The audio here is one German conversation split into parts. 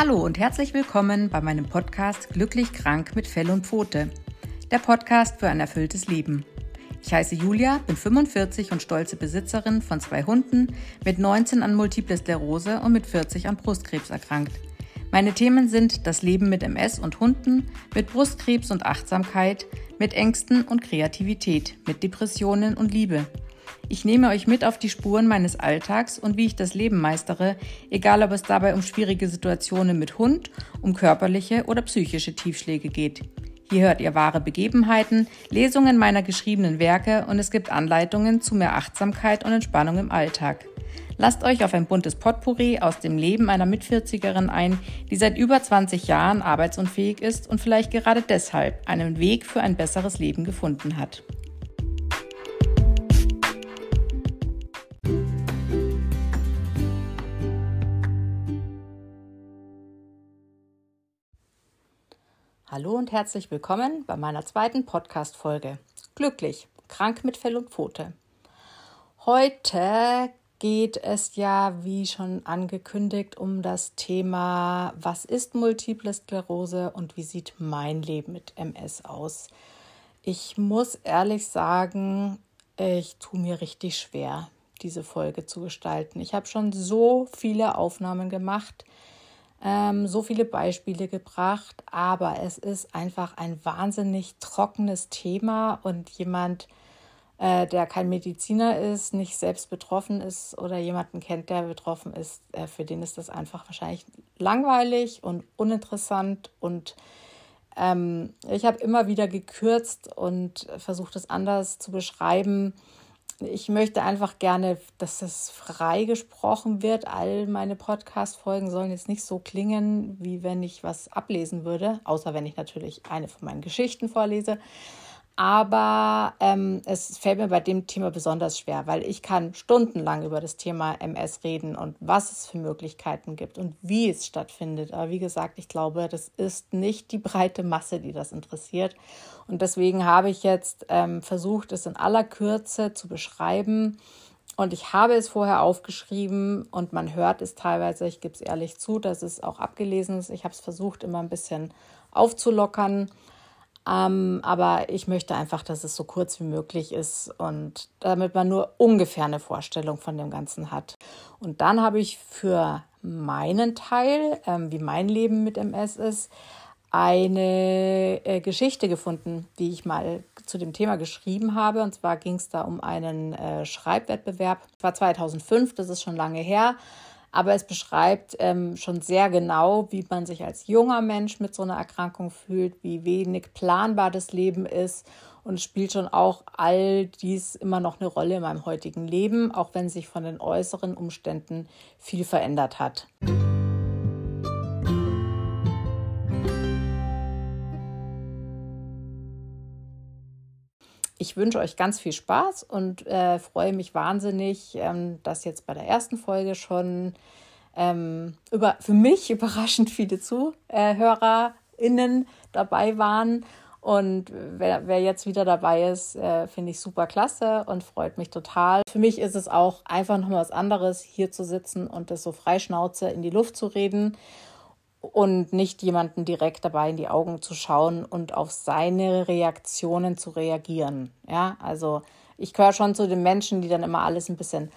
Hallo und herzlich willkommen bei meinem Podcast Glücklich krank mit Fell und Pfote. Der Podcast für ein erfülltes Leben. Ich heiße Julia, bin 45 und stolze Besitzerin von zwei Hunden, mit 19 an Multiple Sklerose und mit 40 an Brustkrebs erkrankt. Meine Themen sind das Leben mit MS und Hunden, mit Brustkrebs und Achtsamkeit, mit Ängsten und Kreativität, mit Depressionen und Liebe. Ich nehme euch mit auf die Spuren meines Alltags und wie ich das Leben meistere, egal ob es dabei um schwierige Situationen mit Hund, um körperliche oder psychische Tiefschläge geht. Hier hört ihr wahre Begebenheiten, Lesungen meiner geschriebenen Werke und es gibt Anleitungen zu mehr Achtsamkeit und Entspannung im Alltag. Lasst euch auf ein buntes Potpourri aus dem Leben einer Mitvierzigerin ein, die seit über 20 Jahren arbeitsunfähig ist und vielleicht gerade deshalb einen Weg für ein besseres Leben gefunden hat. Hallo und herzlich willkommen bei meiner zweiten Podcast-Folge. Glücklich, krank mit Fell und Pfote. Heute geht es ja, wie schon angekündigt, um das Thema, was ist multiple Sklerose und wie sieht mein Leben mit MS aus. Ich muss ehrlich sagen, ich tue mir richtig schwer, diese Folge zu gestalten. Ich habe schon so viele Aufnahmen gemacht ähm, so viele Beispiele gebracht, aber es ist einfach ein wahnsinnig trockenes Thema und jemand, äh, der kein Mediziner ist, nicht selbst betroffen ist oder jemanden kennt, der betroffen ist, äh, für den ist das einfach wahrscheinlich langweilig und uninteressant und ähm, ich habe immer wieder gekürzt und versucht es anders zu beschreiben ich möchte einfach gerne, dass das frei gesprochen wird. All meine Podcast-Folgen sollen jetzt nicht so klingen, wie wenn ich was ablesen würde, außer wenn ich natürlich eine von meinen Geschichten vorlese. Aber ähm, es fällt mir bei dem Thema besonders schwer, weil ich kann stundenlang über das Thema MS reden und was es für Möglichkeiten gibt und wie es stattfindet. Aber wie gesagt, ich glaube, das ist nicht die breite Masse, die das interessiert. Und deswegen habe ich jetzt ähm, versucht, es in aller Kürze zu beschreiben. Und ich habe es vorher aufgeschrieben und man hört es teilweise, ich gebe es ehrlich zu, dass es auch abgelesen ist. Ich habe es versucht, immer ein bisschen aufzulockern ähm, aber ich möchte einfach, dass es so kurz wie möglich ist und damit man nur ungefähr eine Vorstellung von dem Ganzen hat. Und dann habe ich für meinen Teil, ähm, wie mein Leben mit MS ist, eine äh, Geschichte gefunden, die ich mal zu dem Thema geschrieben habe. Und zwar ging es da um einen äh, Schreibwettbewerb. Das war 2005, das ist schon lange her aber es beschreibt ähm, schon sehr genau, wie man sich als junger Mensch mit so einer Erkrankung fühlt, wie wenig planbar das Leben ist und spielt schon auch all dies immer noch eine Rolle in meinem heutigen Leben, auch wenn sich von den äußeren Umständen viel verändert hat. Ich wünsche euch ganz viel Spaß und äh, freue mich wahnsinnig, ähm, dass jetzt bei der ersten Folge schon ähm, über, für mich überraschend viele ZuhörerInnen dabei waren. Und wer, wer jetzt wieder dabei ist, äh, finde ich super klasse und freut mich total. Für mich ist es auch einfach nochmal was anderes, hier zu sitzen und das so freischnauze in die Luft zu reden und nicht jemanden direkt dabei in die Augen zu schauen und auf seine Reaktionen zu reagieren. Ja, also ich gehöre schon zu den Menschen, die dann immer alles ein bisschen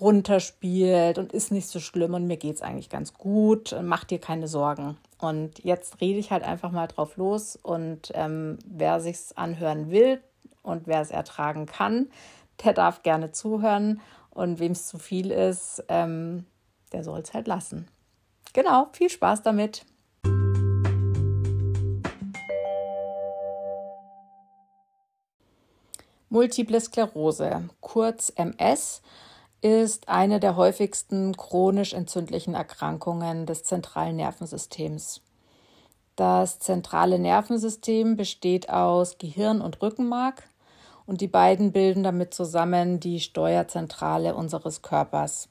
runterspielt und ist nicht so schlimm und mir geht es eigentlich ganz gut, mach dir keine Sorgen. Und jetzt rede ich halt einfach mal drauf los und ähm, wer sich's anhören will und wer es ertragen kann, der darf gerne zuhören und wem es zu viel ist, ähm, der soll es halt lassen. Genau, viel Spaß damit. Multiple Sklerose, kurz MS, ist eine der häufigsten chronisch entzündlichen Erkrankungen des zentralen Nervensystems. Das zentrale Nervensystem besteht aus Gehirn und Rückenmark und die beiden bilden damit zusammen die Steuerzentrale unseres Körpers.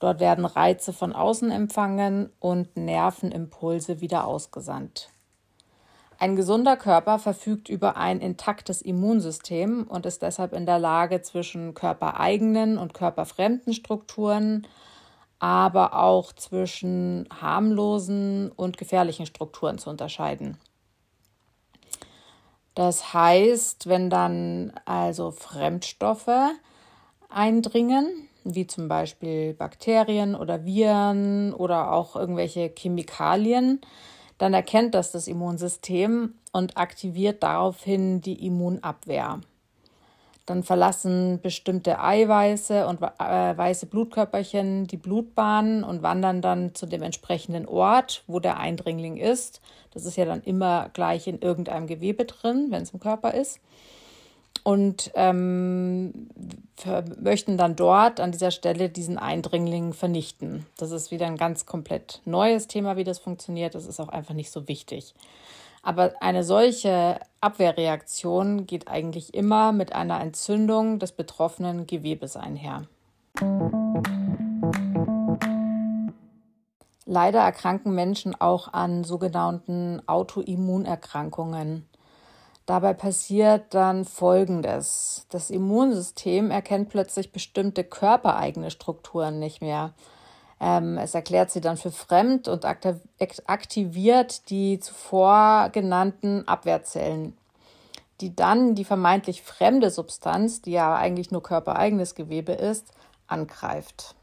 Dort werden Reize von außen empfangen und Nervenimpulse wieder ausgesandt. Ein gesunder Körper verfügt über ein intaktes Immunsystem und ist deshalb in der Lage, zwischen körpereigenen und körperfremden Strukturen aber auch zwischen harmlosen und gefährlichen Strukturen zu unterscheiden. Das heißt, wenn dann also Fremdstoffe eindringen, wie zum Beispiel Bakterien oder Viren oder auch irgendwelche Chemikalien, dann erkennt das das Immunsystem und aktiviert daraufhin die Immunabwehr. Dann verlassen bestimmte Eiweiße und äh, weiße Blutkörperchen die Blutbahnen und wandern dann zu dem entsprechenden Ort, wo der Eindringling ist. Das ist ja dann immer gleich in irgendeinem Gewebe drin, wenn es im Körper ist. Und ähm, möchten dann dort an dieser Stelle diesen Eindringling vernichten. Das ist wieder ein ganz komplett neues Thema, wie das funktioniert. Das ist auch einfach nicht so wichtig. Aber eine solche Abwehrreaktion geht eigentlich immer mit einer Entzündung des betroffenen Gewebes einher. Leider erkranken Menschen auch an sogenannten Autoimmunerkrankungen. Dabei passiert dann Folgendes. Das Immunsystem erkennt plötzlich bestimmte körpereigene Strukturen nicht mehr. Ähm, es erklärt sie dann für fremd und aktiviert die zuvor genannten Abwehrzellen, die dann die vermeintlich fremde Substanz, die ja eigentlich nur körpereigenes Gewebe ist, angreift.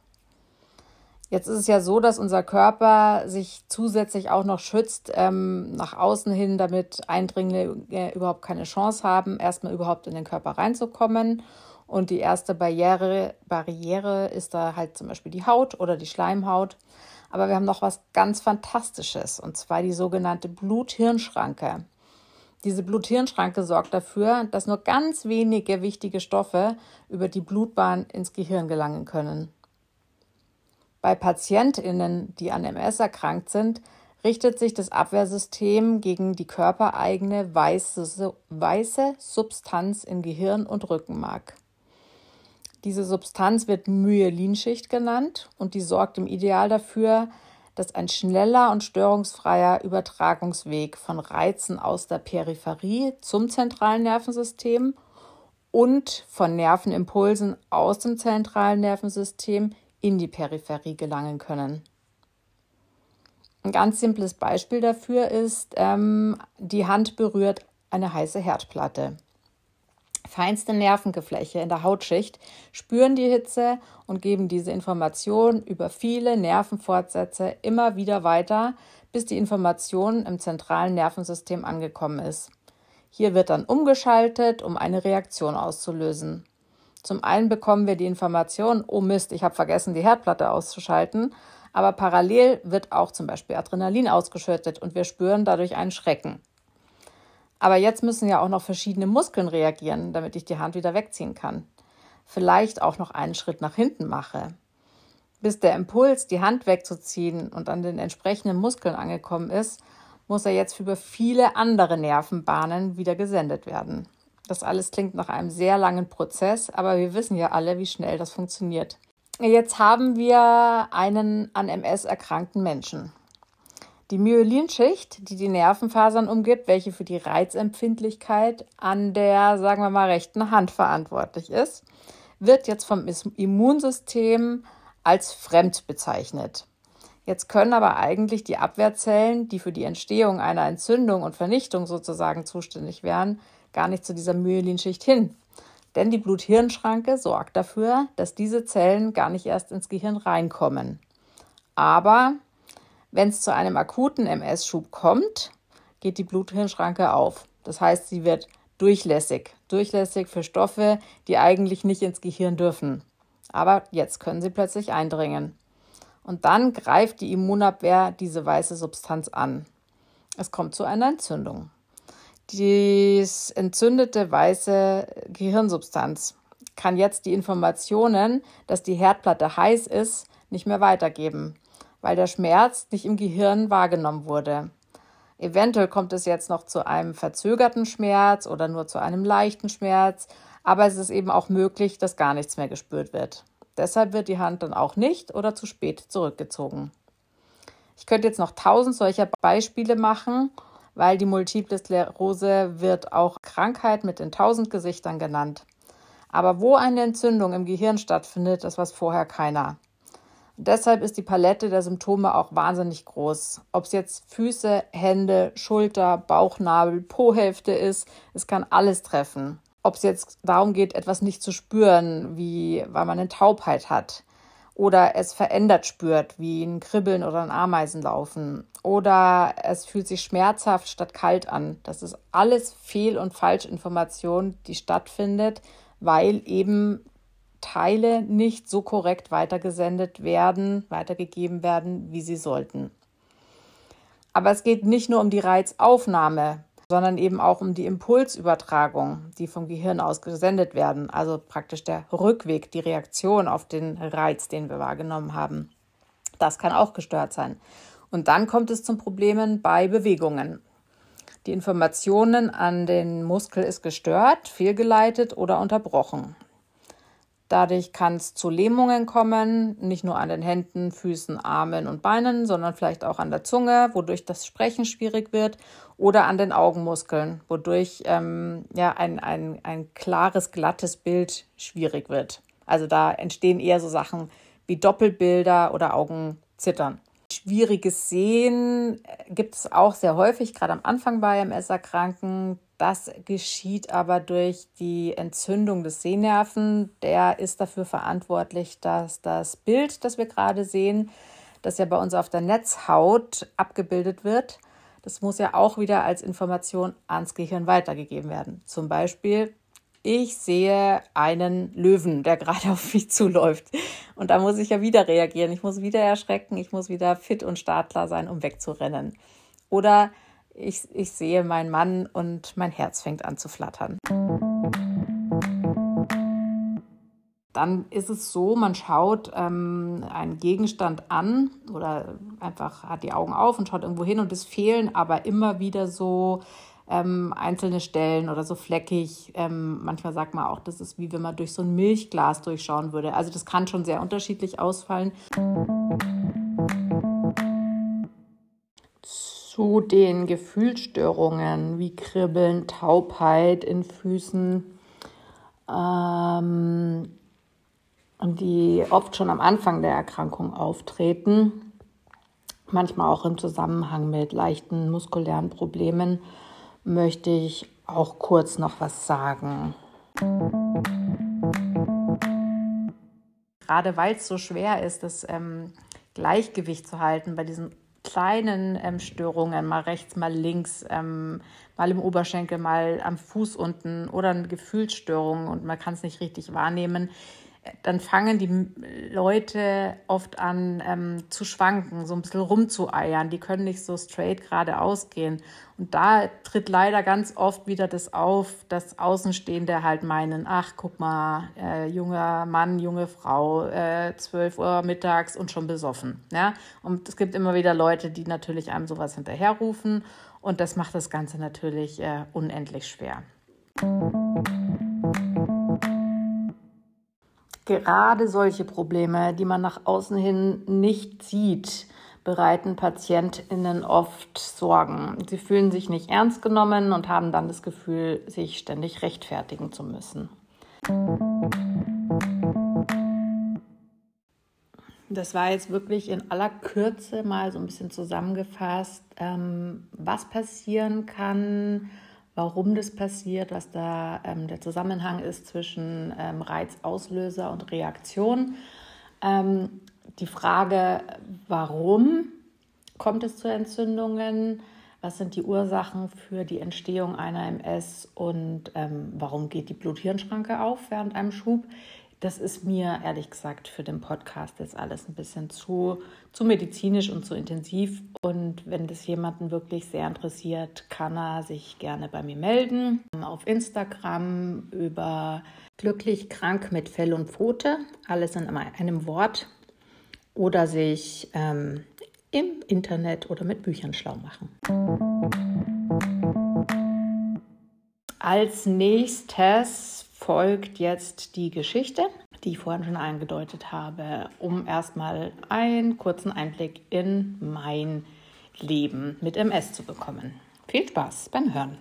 Jetzt ist es ja so, dass unser Körper sich zusätzlich auch noch schützt ähm, nach außen hin, damit Eindringlinge überhaupt keine Chance haben, erstmal überhaupt in den Körper reinzukommen und die erste Barriere, Barriere ist da halt zum Beispiel die Haut oder die Schleimhaut. Aber wir haben noch was ganz Fantastisches, und zwar die sogenannte Blut-Hirn-Schranke. Diese Blut-Hirn-Schranke sorgt dafür, dass nur ganz wenige wichtige Stoffe über die Blutbahn ins Gehirn gelangen können. Bei PatientInnen, die an MS erkrankt sind, richtet sich das Abwehrsystem gegen die körpereigene weiße, weiße Substanz in Gehirn und Rückenmark. Diese Substanz wird Myelinschicht genannt und die sorgt im Ideal dafür, dass ein schneller und störungsfreier Übertragungsweg von Reizen aus der Peripherie zum zentralen Nervensystem und von Nervenimpulsen aus dem zentralen Nervensystem in die Peripherie gelangen können. Ein ganz simples Beispiel dafür ist, ähm, die Hand berührt eine heiße Herdplatte. Feinste Nervengefläche in der Hautschicht spüren die Hitze und geben diese Information über viele Nervenfortsätze immer wieder weiter, bis die Information im zentralen Nervensystem angekommen ist. Hier wird dann umgeschaltet, um eine Reaktion auszulösen. Zum einen bekommen wir die Information, oh Mist, ich habe vergessen, die Herdplatte auszuschalten, aber parallel wird auch zum Beispiel Adrenalin ausgeschüttet und wir spüren dadurch einen Schrecken. Aber jetzt müssen ja auch noch verschiedene Muskeln reagieren, damit ich die Hand wieder wegziehen kann. Vielleicht auch noch einen Schritt nach hinten mache. Bis der Impuls, die Hand wegzuziehen und an den entsprechenden Muskeln angekommen ist, muss er jetzt über viele andere Nervenbahnen wieder gesendet werden. Das alles klingt nach einem sehr langen Prozess, aber wir wissen ja alle, wie schnell das funktioniert. Jetzt haben wir einen an MS erkrankten Menschen. Die Myelinschicht, die die Nervenfasern umgibt, welche für die Reizempfindlichkeit an der, sagen wir mal, rechten Hand verantwortlich ist, wird jetzt vom Immunsystem als fremd bezeichnet. Jetzt können aber eigentlich die Abwehrzellen, die für die Entstehung einer Entzündung und Vernichtung sozusagen zuständig wären, gar nicht zu dieser Myelinschicht hin. Denn die Blut-Hirn-Schranke sorgt dafür, dass diese Zellen gar nicht erst ins Gehirn reinkommen. Aber wenn es zu einem akuten MS-Schub kommt, geht die Blut-Hirn-Schranke auf. Das heißt, sie wird durchlässig. Durchlässig für Stoffe, die eigentlich nicht ins Gehirn dürfen. Aber jetzt können sie plötzlich eindringen. Und dann greift die Immunabwehr diese weiße Substanz an. Es kommt zu einer Entzündung. Die entzündete weiße Gehirnsubstanz kann jetzt die Informationen, dass die Herdplatte heiß ist, nicht mehr weitergeben weil der Schmerz nicht im Gehirn wahrgenommen wurde. Eventuell kommt es jetzt noch zu einem verzögerten Schmerz oder nur zu einem leichten Schmerz, aber es ist eben auch möglich, dass gar nichts mehr gespürt wird. Deshalb wird die Hand dann auch nicht oder zu spät zurückgezogen. Ich könnte jetzt noch tausend solcher Beispiele machen, weil die Multiple Sklerose wird auch Krankheit mit den tausend Gesichtern genannt. Aber wo eine Entzündung im Gehirn stattfindet, das weiß vorher keiner. Deshalb ist die Palette der Symptome auch wahnsinnig groß. Ob es jetzt Füße, Hände, Schulter, Bauchnabel, Po-Hälfte ist, es kann alles treffen. Ob es jetzt darum geht, etwas nicht zu spüren, wie weil man eine Taubheit hat, oder es verändert spürt, wie ein Kribbeln oder ein Ameisenlaufen, oder es fühlt sich schmerzhaft statt kalt an. Das ist alles Fehl- und Falschinformation, die stattfindet, weil eben Teile nicht so korrekt weitergesendet werden, weitergegeben werden, wie sie sollten. Aber es geht nicht nur um die Reizaufnahme, sondern eben auch um die Impulsübertragung, die vom Gehirn aus gesendet werden, also praktisch der Rückweg, die Reaktion auf den Reiz, den wir wahrgenommen haben. Das kann auch gestört sein. Und dann kommt es zum Problemen bei Bewegungen. Die Informationen an den Muskel ist gestört, fehlgeleitet oder unterbrochen. Dadurch kann es zu Lähmungen kommen, nicht nur an den Händen, Füßen, Armen und Beinen, sondern vielleicht auch an der Zunge, wodurch das Sprechen schwierig wird, oder an den Augenmuskeln, wodurch ähm, ja, ein, ein, ein klares, glattes Bild schwierig wird. Also da entstehen eher so Sachen wie Doppelbilder oder Augenzittern. Schwieriges Sehen äh, gibt es auch sehr häufig, gerade am Anfang bei MS-Erkranken. Das geschieht aber durch die Entzündung des Sehnerven. Der ist dafür verantwortlich, dass das Bild, das wir gerade sehen, das ja bei uns auf der Netzhaut abgebildet wird, das muss ja auch wieder als Information ans Gehirn weitergegeben werden. Zum Beispiel, ich sehe einen Löwen, der gerade auf mich zuläuft. Und da muss ich ja wieder reagieren. Ich muss wieder erschrecken. Ich muss wieder fit und startklar sein, um wegzurennen. Oder ich, ich sehe meinen Mann und mein Herz fängt an zu flattern. Dann ist es so, man schaut ähm, einen Gegenstand an oder einfach hat die Augen auf und schaut irgendwo hin und es fehlen aber immer wieder so ähm, einzelne Stellen oder so fleckig. Ähm, manchmal sagt man auch, das ist wie wenn man durch so ein Milchglas durchschauen würde. Also das kann schon sehr unterschiedlich ausfallen zu den Gefühlsstörungen wie Kribbeln, Taubheit in Füßen, ähm, die oft schon am Anfang der Erkrankung auftreten, manchmal auch im Zusammenhang mit leichten muskulären Problemen, möchte ich auch kurz noch was sagen. Gerade weil es so schwer ist, das ähm, Gleichgewicht zu halten bei diesen kleinen ähm, Störungen, mal rechts, mal links, ähm, mal im Oberschenkel, mal am Fuß unten oder eine Gefühlsstörung und man kann es nicht richtig wahrnehmen, dann fangen die Leute oft an ähm, zu schwanken, so ein bisschen rumzueiern. Die können nicht so straight geradeaus gehen. Und da tritt leider ganz oft wieder das auf, dass Außenstehende halt meinen, ach, guck mal, äh, junger Mann, junge Frau, äh, 12 Uhr mittags und schon besoffen. Ja? Und es gibt immer wieder Leute, die natürlich einem sowas hinterherrufen. Und das macht das Ganze natürlich äh, unendlich schwer gerade solche Probleme, die man nach außen hin nicht sieht, bereiten PatientInnen oft Sorgen. Sie fühlen sich nicht ernst genommen und haben dann das Gefühl, sich ständig rechtfertigen zu müssen. Das war jetzt wirklich in aller Kürze mal so ein bisschen zusammengefasst, ähm, was passieren kann, warum das passiert, was da ähm, der Zusammenhang ist zwischen ähm, Reizauslöser und Reaktion. Ähm, die Frage, warum kommt es zu Entzündungen? Was sind die Ursachen für die Entstehung einer MS und ähm, warum geht die Blut-Hirn-Schranke auf während einem Schub? Das ist mir ehrlich gesagt für den Podcast jetzt alles ein bisschen zu, zu medizinisch und zu intensiv. Und wenn das jemanden wirklich sehr interessiert, kann er sich gerne bei mir melden. Auf Instagram über glücklich krank mit Fell und Pfote, alles in einem Wort. Oder sich ähm, im Internet oder mit Büchern schlau machen. Als nächstes folgt jetzt die Geschichte, die ich vorhin schon angedeutet habe, um erstmal einen kurzen Einblick in mein Leben mit MS zu bekommen. Viel Spaß beim Hören.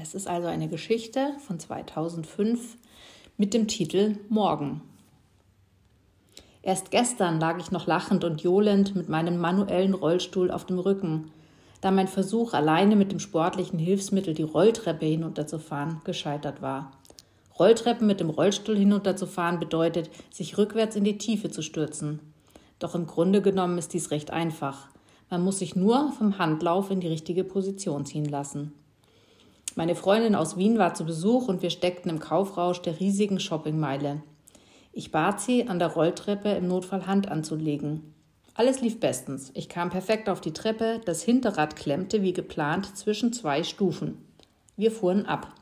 Es ist also eine Geschichte von 2005 mit dem Titel Morgen. Erst gestern lag ich noch lachend und johlend mit meinem manuellen Rollstuhl auf dem Rücken, da mein Versuch, alleine mit dem sportlichen Hilfsmittel die Rolltreppe hinunterzufahren, gescheitert war. Rolltreppen mit dem Rollstuhl hinunterzufahren bedeutet, sich rückwärts in die Tiefe zu stürzen. Doch im Grunde genommen ist dies recht einfach. Man muss sich nur vom Handlauf in die richtige Position ziehen lassen. Meine Freundin aus Wien war zu Besuch und wir steckten im Kaufrausch der riesigen Shoppingmeile. Ich bat sie, an der Rolltreppe im Notfall Hand anzulegen. Alles lief bestens. Ich kam perfekt auf die Treppe, das Hinterrad klemmte wie geplant zwischen zwei Stufen. Wir fuhren ab.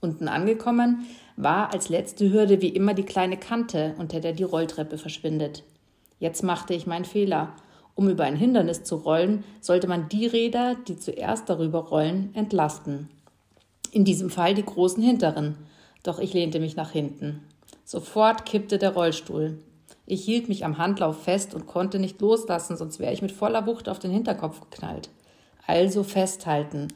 Unten angekommen war als letzte Hürde wie immer die kleine Kante, unter der die Rolltreppe verschwindet. Jetzt machte ich meinen Fehler. Um über ein Hindernis zu rollen, sollte man die Räder, die zuerst darüber rollen, entlasten. In diesem Fall die großen hinteren. Doch ich lehnte mich nach hinten. Sofort kippte der Rollstuhl. Ich hielt mich am Handlauf fest und konnte nicht loslassen, sonst wäre ich mit voller Wucht auf den Hinterkopf geknallt. Also festhalten.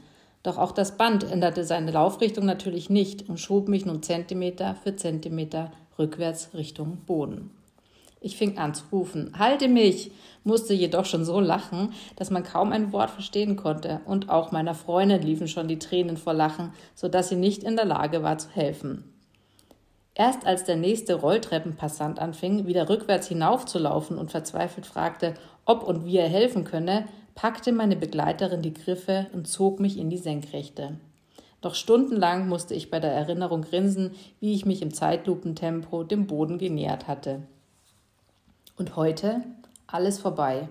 Doch auch das Band änderte seine Laufrichtung natürlich nicht und schob mich nun Zentimeter für Zentimeter rückwärts Richtung Boden. Ich fing an zu rufen, halte mich, musste jedoch schon so lachen, dass man kaum ein Wort verstehen konnte, und auch meiner Freundin liefen schon die Tränen vor Lachen, so dass sie nicht in der Lage war zu helfen. Erst als der nächste Rolltreppenpassant anfing, wieder rückwärts hinaufzulaufen und verzweifelt fragte, ob und wie er helfen könne, packte meine Begleiterin die Griffe und zog mich in die Senkrechte. Doch stundenlang musste ich bei der Erinnerung grinsen, wie ich mich im Zeitlupentempo dem Boden genähert hatte. Und heute alles vorbei.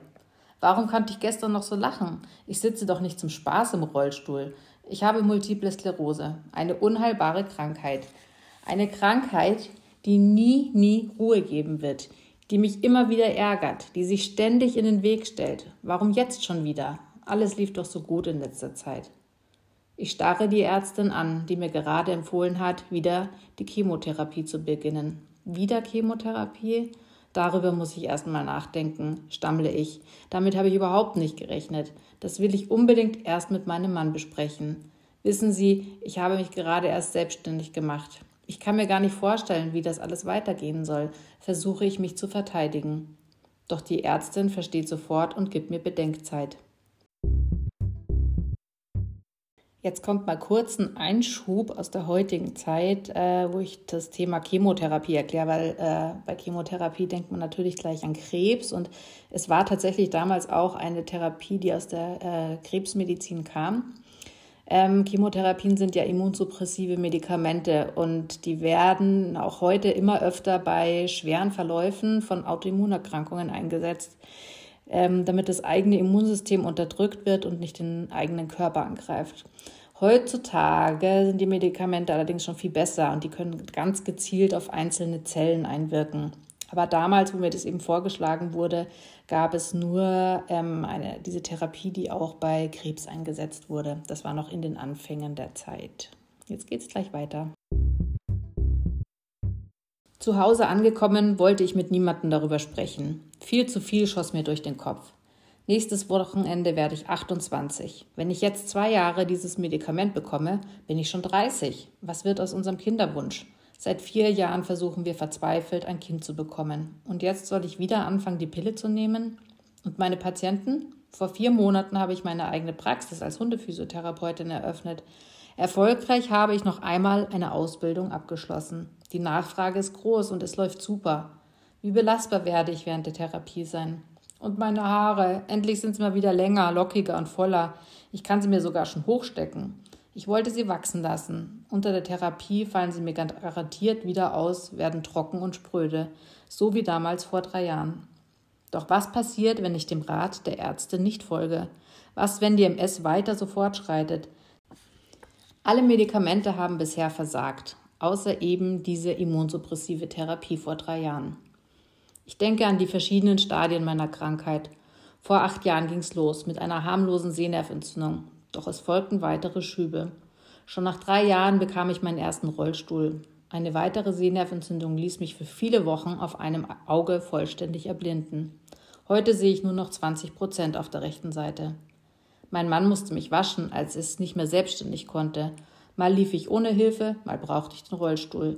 Warum konnte ich gestern noch so lachen? Ich sitze doch nicht zum Spaß im Rollstuhl. Ich habe multiple Sklerose, eine unheilbare Krankheit. Eine Krankheit, die nie, nie Ruhe geben wird, die mich immer wieder ärgert, die sich ständig in den Weg stellt. Warum jetzt schon wieder? Alles lief doch so gut in letzter Zeit. Ich starre die Ärztin an, die mir gerade empfohlen hat, wieder die Chemotherapie zu beginnen. Wieder Chemotherapie? Darüber muss ich erst mal nachdenken, stammle ich. Damit habe ich überhaupt nicht gerechnet. Das will ich unbedingt erst mit meinem Mann besprechen. Wissen Sie, ich habe mich gerade erst selbstständig gemacht. Ich kann mir gar nicht vorstellen, wie das alles weitergehen soll, versuche ich mich zu verteidigen. Doch die Ärztin versteht sofort und gibt mir Bedenkzeit. Jetzt kommt mal kurz ein Einschub aus der heutigen Zeit, äh, wo ich das Thema Chemotherapie erkläre, weil äh, bei Chemotherapie denkt man natürlich gleich an Krebs und es war tatsächlich damals auch eine Therapie, die aus der äh, Krebsmedizin kam. Ähm, Chemotherapien sind ja immunsuppressive Medikamente und die werden auch heute immer öfter bei schweren Verläufen von Autoimmunerkrankungen eingesetzt, ähm, damit das eigene Immunsystem unterdrückt wird und nicht den eigenen Körper angreift. Heutzutage sind die Medikamente allerdings schon viel besser und die können ganz gezielt auf einzelne Zellen einwirken. Aber damals, wo mir das eben vorgeschlagen wurde, gab es nur ähm, eine, diese Therapie, die auch bei Krebs eingesetzt wurde. Das war noch in den Anfängen der Zeit. Jetzt geht es gleich weiter. Zu Hause angekommen, wollte ich mit niemandem darüber sprechen. Viel zu viel schoss mir durch den Kopf. Nächstes Wochenende werde ich 28. Wenn ich jetzt zwei Jahre dieses Medikament bekomme, bin ich schon 30. Was wird aus unserem Kinderwunsch? Seit vier Jahren versuchen wir verzweifelt, ein Kind zu bekommen. Und jetzt soll ich wieder anfangen, die Pille zu nehmen? Und meine Patienten? Vor vier Monaten habe ich meine eigene Praxis als Hundephysiotherapeutin eröffnet. Erfolgreich habe ich noch einmal eine Ausbildung abgeschlossen. Die Nachfrage ist groß und es läuft super. Wie belastbar werde ich während der Therapie sein? Und meine Haare, endlich sind sie mal wieder länger, lockiger und voller. Ich kann sie mir sogar schon hochstecken. Ich wollte sie wachsen lassen. Unter der Therapie fallen sie mir garantiert wieder aus, werden trocken und spröde, so wie damals vor drei Jahren. Doch was passiert, wenn ich dem Rat der Ärzte nicht folge? Was, wenn die MS weiter so fortschreitet? Alle Medikamente haben bisher versagt, außer eben diese immunsuppressive Therapie vor drei Jahren. Ich denke an die verschiedenen Stadien meiner Krankheit. Vor acht Jahren ging es los mit einer harmlosen Sehnerventzündung. Doch es folgten weitere Schübe. Schon nach drei Jahren bekam ich meinen ersten Rollstuhl. Eine weitere Sehnerventzündung ließ mich für viele Wochen auf einem Auge vollständig erblinden. Heute sehe ich nur noch 20 Prozent auf der rechten Seite. Mein Mann musste mich waschen, als es nicht mehr selbstständig konnte. Mal lief ich ohne Hilfe, mal brauchte ich den Rollstuhl.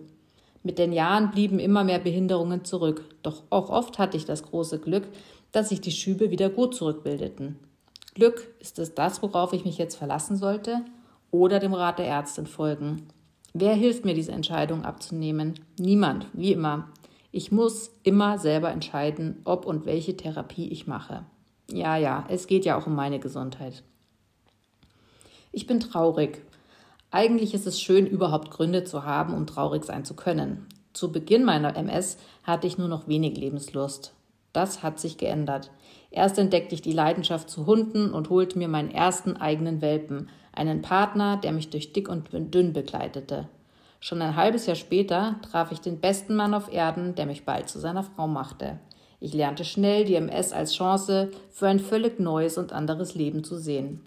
Mit den Jahren blieben immer mehr Behinderungen zurück, doch auch oft hatte ich das große Glück, dass sich die Schübe wieder gut zurückbildeten. Glück, ist es das, worauf ich mich jetzt verlassen sollte? Oder dem Rat der Ärztin folgen? Wer hilft mir, diese Entscheidung abzunehmen? Niemand, wie immer. Ich muss immer selber entscheiden, ob und welche Therapie ich mache. Ja, ja, es geht ja auch um meine Gesundheit. Ich bin traurig. Eigentlich ist es schön, überhaupt Gründe zu haben, um traurig sein zu können. Zu Beginn meiner MS hatte ich nur noch wenig Lebenslust. Das hat sich geändert. Erst entdeckte ich die Leidenschaft zu Hunden und holte mir meinen ersten eigenen Welpen, einen Partner, der mich durch dick und dünn begleitete. Schon ein halbes Jahr später traf ich den besten Mann auf Erden, der mich bald zu seiner Frau machte. Ich lernte schnell, die MS als Chance für ein völlig neues und anderes Leben zu sehen.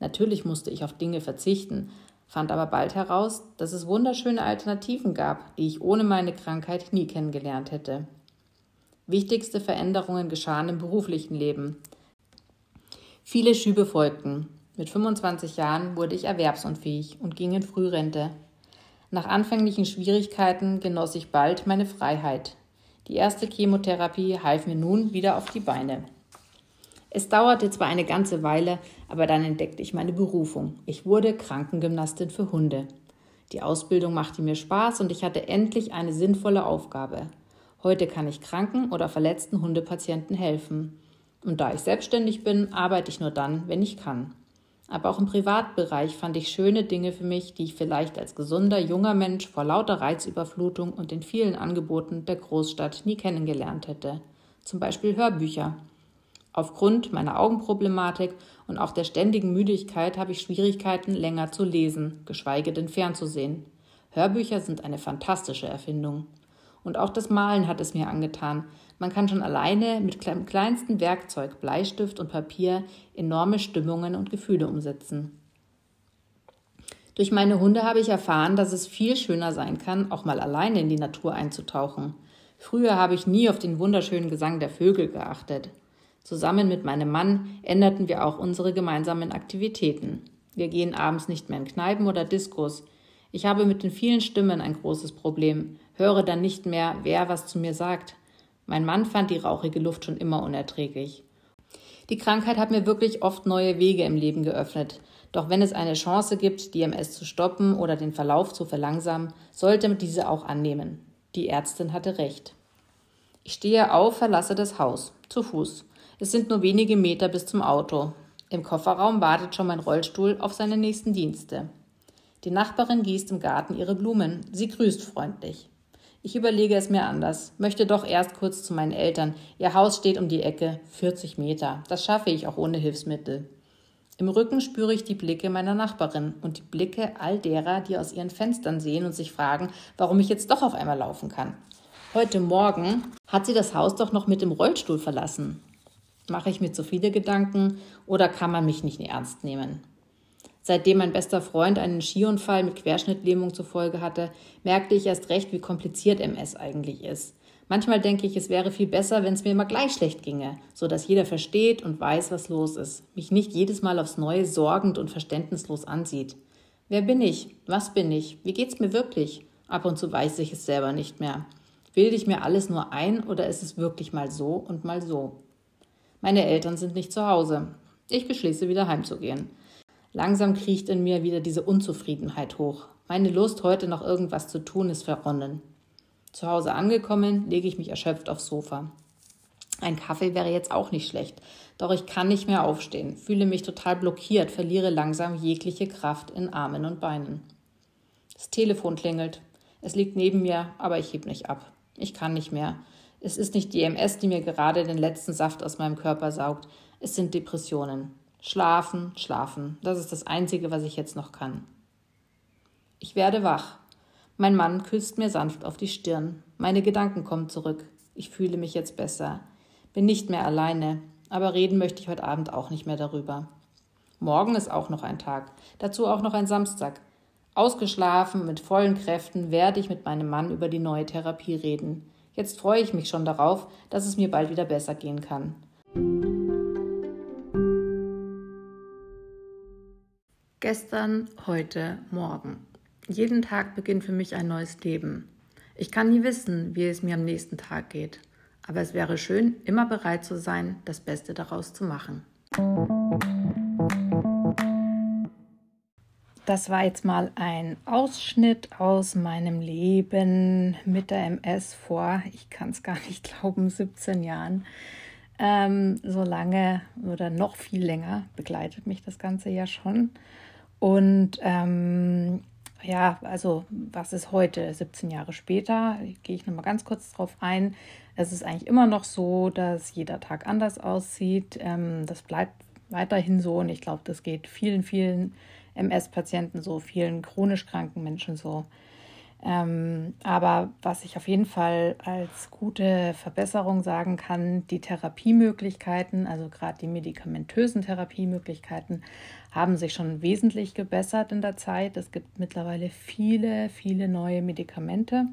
Natürlich musste ich auf Dinge verzichten, fand aber bald heraus, dass es wunderschöne Alternativen gab, die ich ohne meine Krankheit nie kennengelernt hätte. Wichtigste Veränderungen geschahen im beruflichen Leben. Viele Schübe folgten. Mit 25 Jahren wurde ich erwerbsunfähig und ging in Frührente. Nach anfänglichen Schwierigkeiten genoss ich bald meine Freiheit. Die erste Chemotherapie half mir nun wieder auf die Beine. Es dauerte zwar eine ganze Weile, aber dann entdeckte ich meine Berufung. Ich wurde Krankengymnastin für Hunde. Die Ausbildung machte mir Spaß und ich hatte endlich eine sinnvolle Aufgabe. Heute kann ich kranken oder verletzten Hundepatienten helfen. Und da ich selbstständig bin, arbeite ich nur dann, wenn ich kann. Aber auch im Privatbereich fand ich schöne Dinge für mich, die ich vielleicht als gesunder junger Mensch vor lauter Reizüberflutung und den vielen Angeboten der Großstadt nie kennengelernt hätte. Zum Beispiel Hörbücher. Aufgrund meiner Augenproblematik und auch der ständigen Müdigkeit habe ich Schwierigkeiten, länger zu lesen, geschweige denn fernzusehen. Hörbücher sind eine fantastische Erfindung. Und auch das Malen hat es mir angetan. Man kann schon alleine mit kleinsten Werkzeug, Bleistift und Papier enorme Stimmungen und Gefühle umsetzen. Durch meine Hunde habe ich erfahren, dass es viel schöner sein kann, auch mal alleine in die Natur einzutauchen. Früher habe ich nie auf den wunderschönen Gesang der Vögel geachtet. Zusammen mit meinem Mann änderten wir auch unsere gemeinsamen Aktivitäten. Wir gehen abends nicht mehr in Kneipen oder Diskos. Ich habe mit den vielen Stimmen ein großes Problem höre dann nicht mehr, wer was zu mir sagt. Mein Mann fand die rauchige Luft schon immer unerträglich. Die Krankheit hat mir wirklich oft neue Wege im Leben geöffnet. Doch wenn es eine Chance gibt, die MS zu stoppen oder den Verlauf zu verlangsamen, sollte man diese auch annehmen. Die Ärztin hatte recht. Ich stehe auf, verlasse das Haus, zu Fuß. Es sind nur wenige Meter bis zum Auto. Im Kofferraum wartet schon mein Rollstuhl auf seine nächsten Dienste. Die Nachbarin gießt im Garten ihre Blumen. Sie grüßt freundlich. Ich überlege es mir anders, möchte doch erst kurz zu meinen Eltern. Ihr Haus steht um die Ecke, 40 Meter. Das schaffe ich auch ohne Hilfsmittel. Im Rücken spüre ich die Blicke meiner Nachbarin und die Blicke all derer, die aus ihren Fenstern sehen und sich fragen, warum ich jetzt doch auf einmal laufen kann. Heute Morgen hat sie das Haus doch noch mit dem Rollstuhl verlassen. Mache ich mir zu viele Gedanken oder kann man mich nicht ernst nehmen? Seitdem mein bester Freund einen Skiunfall mit Querschnittlähmung zur Folge hatte, merkte ich erst recht, wie kompliziert MS eigentlich ist. Manchmal denke ich, es wäre viel besser, wenn es mir immer gleich schlecht ginge, so dass jeder versteht und weiß, was los ist, mich nicht jedes Mal aufs Neue sorgend und verständnislos ansieht. Wer bin ich? Was bin ich? Wie geht's mir wirklich? Ab und zu weiß ich es selber nicht mehr. Bilde ich mir alles nur ein oder ist es wirklich mal so und mal so? Meine Eltern sind nicht zu Hause. Ich beschließe wieder heimzugehen. Langsam kriecht in mir wieder diese Unzufriedenheit hoch. Meine Lust, heute noch irgendwas zu tun, ist verronnen. Zu Hause angekommen, lege ich mich erschöpft aufs Sofa. Ein Kaffee wäre jetzt auch nicht schlecht, doch ich kann nicht mehr aufstehen, fühle mich total blockiert, verliere langsam jegliche Kraft in Armen und Beinen. Das Telefon klingelt. Es liegt neben mir, aber ich heb nicht ab. Ich kann nicht mehr. Es ist nicht die MS, die mir gerade den letzten Saft aus meinem Körper saugt. Es sind Depressionen. Schlafen, schlafen. Das ist das Einzige, was ich jetzt noch kann. Ich werde wach. Mein Mann küsst mir sanft auf die Stirn. Meine Gedanken kommen zurück. Ich fühle mich jetzt besser. Bin nicht mehr alleine. Aber reden möchte ich heute Abend auch nicht mehr darüber. Morgen ist auch noch ein Tag. Dazu auch noch ein Samstag. Ausgeschlafen, mit vollen Kräften werde ich mit meinem Mann über die neue Therapie reden. Jetzt freue ich mich schon darauf, dass es mir bald wieder besser gehen kann. Gestern, heute, morgen. Jeden Tag beginnt für mich ein neues Leben. Ich kann nie wissen, wie es mir am nächsten Tag geht, aber es wäre schön, immer bereit zu sein, das Beste daraus zu machen. Das war jetzt mal ein Ausschnitt aus meinem Leben mit der MS vor, ich kann es gar nicht glauben, 17 Jahren. Ähm, so lange oder noch viel länger begleitet mich das Ganze ja schon. Und ähm, ja, also was ist heute, 17 Jahre später? Gehe ich nochmal ganz kurz drauf ein. Es ist eigentlich immer noch so, dass jeder Tag anders aussieht. Ähm, das bleibt weiterhin so und ich glaube, das geht vielen, vielen MS-Patienten so, vielen chronisch kranken Menschen so. Ähm, aber was ich auf jeden Fall als gute Verbesserung sagen kann, die Therapiemöglichkeiten, also gerade die medikamentösen Therapiemöglichkeiten, haben sich schon wesentlich gebessert in der Zeit. Es gibt mittlerweile viele, viele neue Medikamente.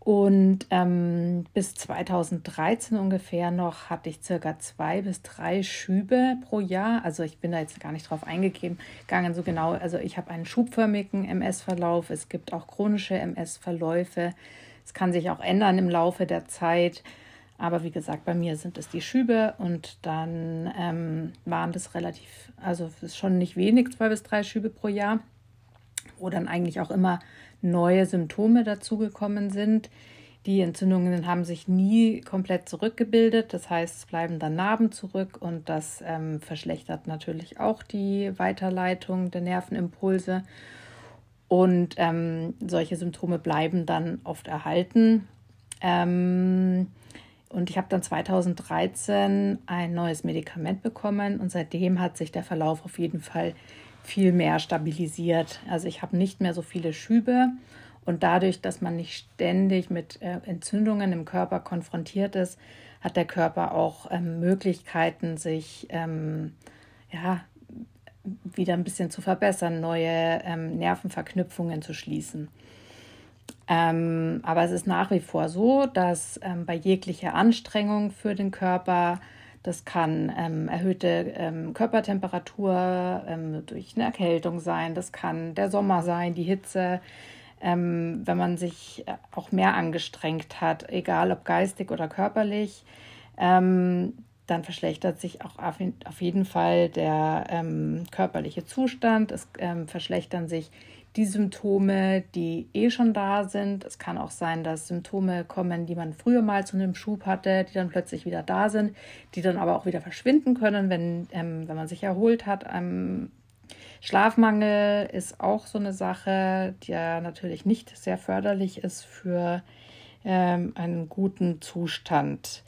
Und ähm, bis 2013 ungefähr noch hatte ich circa zwei bis drei Schübe pro Jahr. Also ich bin da jetzt gar nicht drauf eingegangen, so genau. Also ich habe einen schubförmigen MS-Verlauf. Es gibt auch chronische MS-Verläufe. Es kann sich auch ändern im Laufe der Zeit. Aber wie gesagt, bei mir sind es die Schübe und dann ähm, waren das relativ, also es ist schon nicht wenig, zwei bis drei Schübe pro Jahr, wo dann eigentlich auch immer neue Symptome dazugekommen sind. Die Entzündungen haben sich nie komplett zurückgebildet, das heißt, es bleiben dann Narben zurück und das ähm, verschlechtert natürlich auch die Weiterleitung der Nervenimpulse. Und ähm, solche Symptome bleiben dann oft erhalten. Ähm, und ich habe dann 2013 ein neues Medikament bekommen und seitdem hat sich der Verlauf auf jeden Fall viel mehr stabilisiert. Also ich habe nicht mehr so viele Schübe und dadurch, dass man nicht ständig mit äh, Entzündungen im Körper konfrontiert ist, hat der Körper auch ähm, Möglichkeiten, sich ähm, ja, wieder ein bisschen zu verbessern, neue ähm, Nervenverknüpfungen zu schließen. Ähm, aber es ist nach wie vor so, dass ähm, bei jeglicher Anstrengung für den Körper das kann ähm, erhöhte ähm, Körpertemperatur ähm, durch eine Erkältung sein. Das kann der Sommer sein, die Hitze. Ähm, wenn man sich äh, auch mehr angestrengt hat, egal ob geistig oder körperlich, dann verschlechtert sich auch auf jeden Fall der körperliche Zustand. Es verschlechtern sich die Symptome, die eh schon da sind. Es kann auch sein, dass Symptome kommen, die man früher mal zu einem Schub hatte, die dann plötzlich wieder da sind, die dann aber auch wieder verschwinden können, wenn, ähm, wenn man sich erholt hat. Ähm, Schlafmangel ist auch so eine Sache, die ja natürlich nicht sehr förderlich ist für ähm, einen guten Zustand.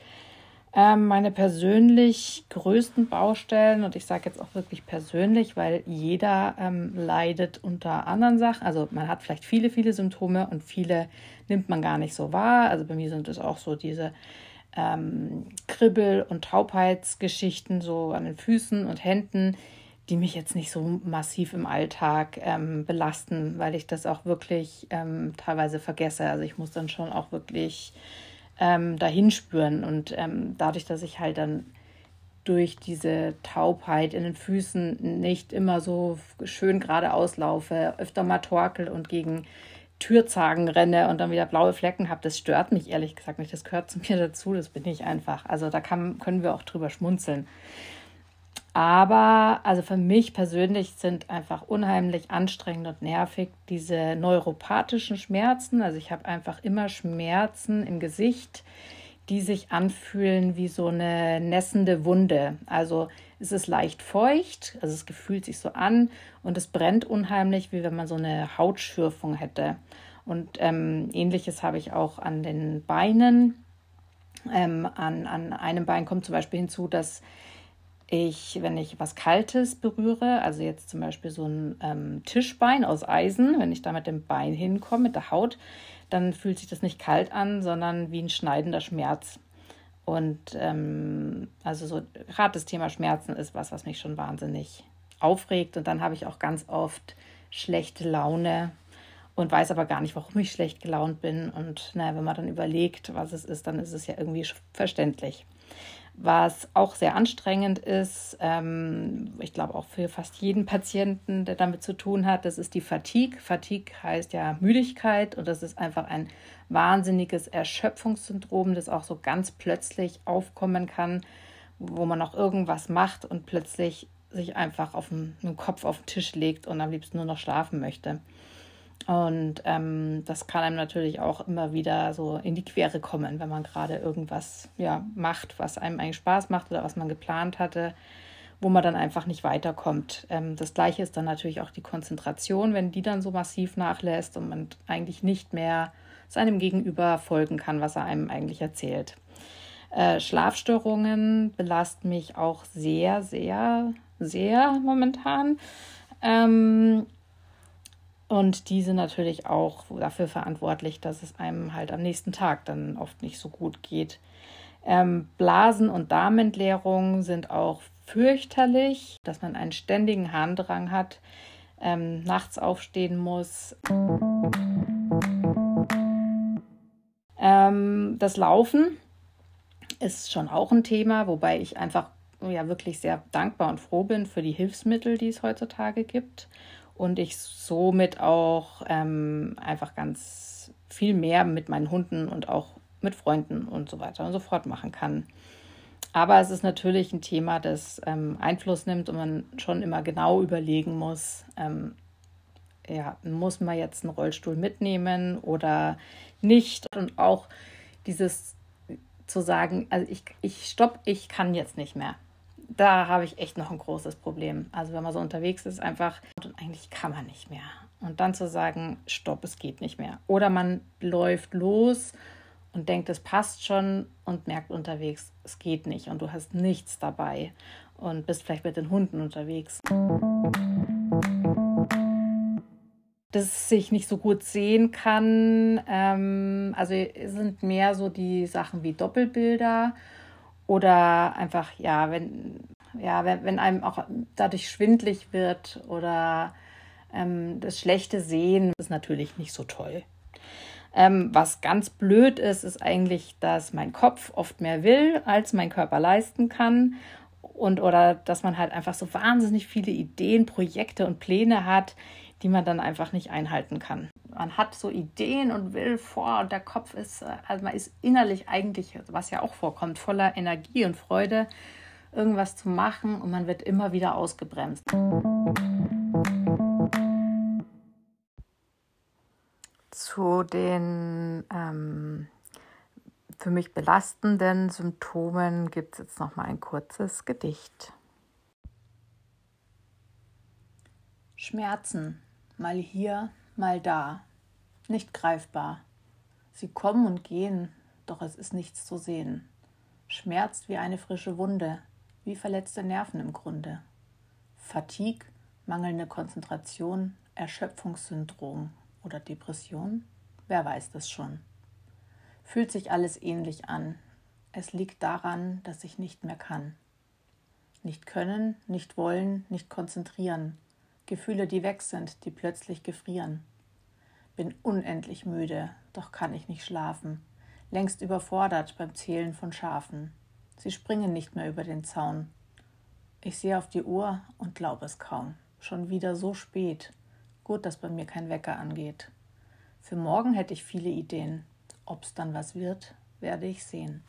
Ähm, meine persönlich größten Baustellen, und ich sage jetzt auch wirklich persönlich, weil jeder ähm, leidet unter anderen Sachen. Also man hat vielleicht viele, viele Symptome und viele nimmt man gar nicht so wahr. Also bei mir sind es auch so diese ähm, Kribbel- und Taubheitsgeschichten so an den Füßen und Händen, die mich jetzt nicht so massiv im Alltag ähm, belasten, weil ich das auch wirklich ähm, teilweise vergesse. Also ich muss dann schon auch wirklich ähm, dahin spüren. Und ähm, dadurch, dass ich halt dann durch diese Taubheit in den Füßen nicht immer so schön geradeaus laufe, öfter mal torkel und gegen Türzagen renne und dann wieder blaue Flecken habe, das stört mich ehrlich gesagt nicht. Das gehört zu mir dazu, das bin ich einfach. Also da kann, können wir auch drüber schmunzeln. Aber also für mich persönlich sind einfach unheimlich anstrengend und nervig diese neuropathischen Schmerzen. Also ich habe einfach immer Schmerzen im Gesicht, die sich anfühlen wie so eine nässende Wunde. Also es ist leicht feucht, also es fühlt sich so an und es brennt unheimlich, wie wenn man so eine Hautschürfung hätte. Und ähm, ähnliches habe ich auch an den Beinen. Ähm, an, an einem Bein kommt zum Beispiel hinzu, dass ich, wenn ich was Kaltes berühre, also jetzt zum Beispiel so ein ähm, Tischbein aus Eisen, wenn ich da mit dem Bein hinkomme, mit der Haut, dann fühlt sich das nicht kalt an, sondern wie ein schneidender Schmerz. Und ähm, also so gerade das Thema Schmerzen ist was, was mich schon wahnsinnig aufregt. Und dann habe ich auch ganz oft schlechte Laune und weiß aber gar nicht, warum ich schlecht gelaunt bin. Und naja, wenn man dann überlegt, was es ist, dann ist es ja irgendwie verständlich. Was auch sehr anstrengend ist, ähm, ich glaube auch für fast jeden Patienten, der damit zu tun hat, das ist die Fatigue. Fatigue heißt ja Müdigkeit und das ist einfach ein wahnsinniges Erschöpfungssyndrom, das auch so ganz plötzlich aufkommen kann, wo man noch irgendwas macht und plötzlich sich einfach auf den, den Kopf auf den Tisch legt und am liebsten nur noch schlafen möchte. Und ähm, das kann einem natürlich auch immer wieder so in die Quere kommen, wenn man gerade irgendwas ja, macht, was einem eigentlich Spaß macht oder was man geplant hatte, wo man dann einfach nicht weiterkommt. Ähm, das gleiche ist dann natürlich auch die Konzentration, wenn die dann so massiv nachlässt und man eigentlich nicht mehr seinem Gegenüber folgen kann, was er einem eigentlich erzählt. Äh, Schlafstörungen belasten mich auch sehr, sehr, sehr momentan. Ähm, und die sind natürlich auch dafür verantwortlich, dass es einem halt am nächsten Tag dann oft nicht so gut geht. Ähm, Blasen- und Darmentleerung sind auch fürchterlich, dass man einen ständigen Harndrang hat, ähm, nachts aufstehen muss. Ähm, das Laufen ist schon auch ein Thema, wobei ich einfach ja wirklich sehr dankbar und froh bin für die Hilfsmittel, die es heutzutage gibt und ich somit auch ähm, einfach ganz viel mehr mit meinen Hunden und auch mit Freunden und so weiter und so fort machen kann. Aber es ist natürlich ein Thema, das ähm, Einfluss nimmt und man schon immer genau überlegen muss, ähm, ja, muss man jetzt einen Rollstuhl mitnehmen oder nicht? Und auch dieses zu sagen, also ich, ich stopp, ich kann jetzt nicht mehr da habe ich echt noch ein großes Problem. Also wenn man so unterwegs ist, einfach, und eigentlich kann man nicht mehr. Und dann zu sagen, stopp, es geht nicht mehr. Oder man läuft los und denkt, es passt schon und merkt unterwegs, es geht nicht und du hast nichts dabei und bist vielleicht mit den Hunden unterwegs. Das sich nicht so gut sehen kann. Ähm, also sind mehr so die Sachen wie Doppelbilder oder einfach, ja, wenn, ja, wenn, wenn einem auch dadurch schwindlig wird oder ähm, das schlechte Sehen ist natürlich nicht so toll. Ähm, was ganz blöd ist, ist eigentlich, dass mein Kopf oft mehr will, als mein Körper leisten kann. Und oder dass man halt einfach so wahnsinnig viele Ideen, Projekte und Pläne hat, die man dann einfach nicht einhalten kann. Man hat so Ideen und will vor und der Kopf ist, äh, also man ist innerlich eigentlich, was ja auch vorkommt, voller Energie und Freude, irgendwas zu machen und man wird immer wieder ausgebremst. Zu den ähm, für mich belastenden Symptomen gibt es jetzt noch mal ein kurzes Gedicht. Schmerzen mal hier, mal da, nicht greifbar. Sie kommen und gehen, doch es ist nichts zu sehen. Schmerzt wie eine frische Wunde, wie verletzte Nerven im Grunde. Fatigue, mangelnde Konzentration, Erschöpfungssyndrom oder Depression? Wer weiß das schon? Fühlt sich alles ähnlich an. Es liegt daran, dass ich nicht mehr kann. Nicht können, nicht wollen, nicht konzentrieren, Gefühle, die weg sind, die plötzlich gefrieren. Bin unendlich müde, doch kann ich nicht schlafen, längst überfordert beim Zählen von Schafen. Sie springen nicht mehr über den Zaun. Ich sehe auf die Uhr und glaube es kaum. Schon wieder so spät. Gut, dass bei mir kein Wecker angeht. Für morgen hätte ich viele Ideen. Ob's dann was wird, werde ich sehen.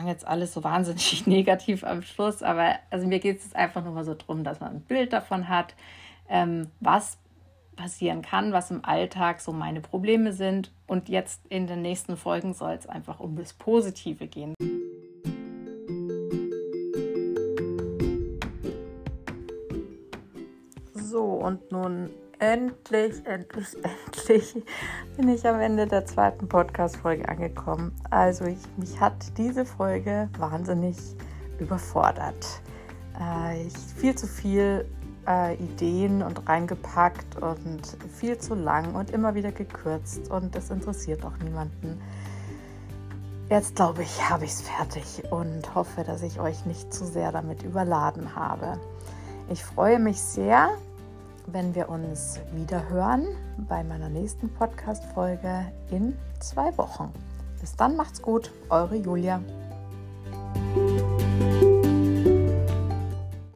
Klang jetzt alles so wahnsinnig negativ am Schluss, aber also mir geht es einfach nur mal so drum, dass man ein Bild davon hat, ähm, was passieren kann, was im Alltag so meine Probleme sind. Und jetzt in den nächsten Folgen soll es einfach um das Positive gehen. So, und nun Endlich, endlich, endlich bin ich am Ende der zweiten Podcast-Folge angekommen. Also, ich, mich hat diese Folge wahnsinnig überfordert. Äh, ich, viel zu viel äh, Ideen und reingepackt und viel zu lang und immer wieder gekürzt und das interessiert auch niemanden. Jetzt glaube ich, habe ich es fertig und hoffe, dass ich euch nicht zu sehr damit überladen habe. Ich freue mich sehr, wenn wir uns wieder hören bei meiner nächsten Podcast-Folge in zwei Wochen. Bis dann macht's gut, eure Julia.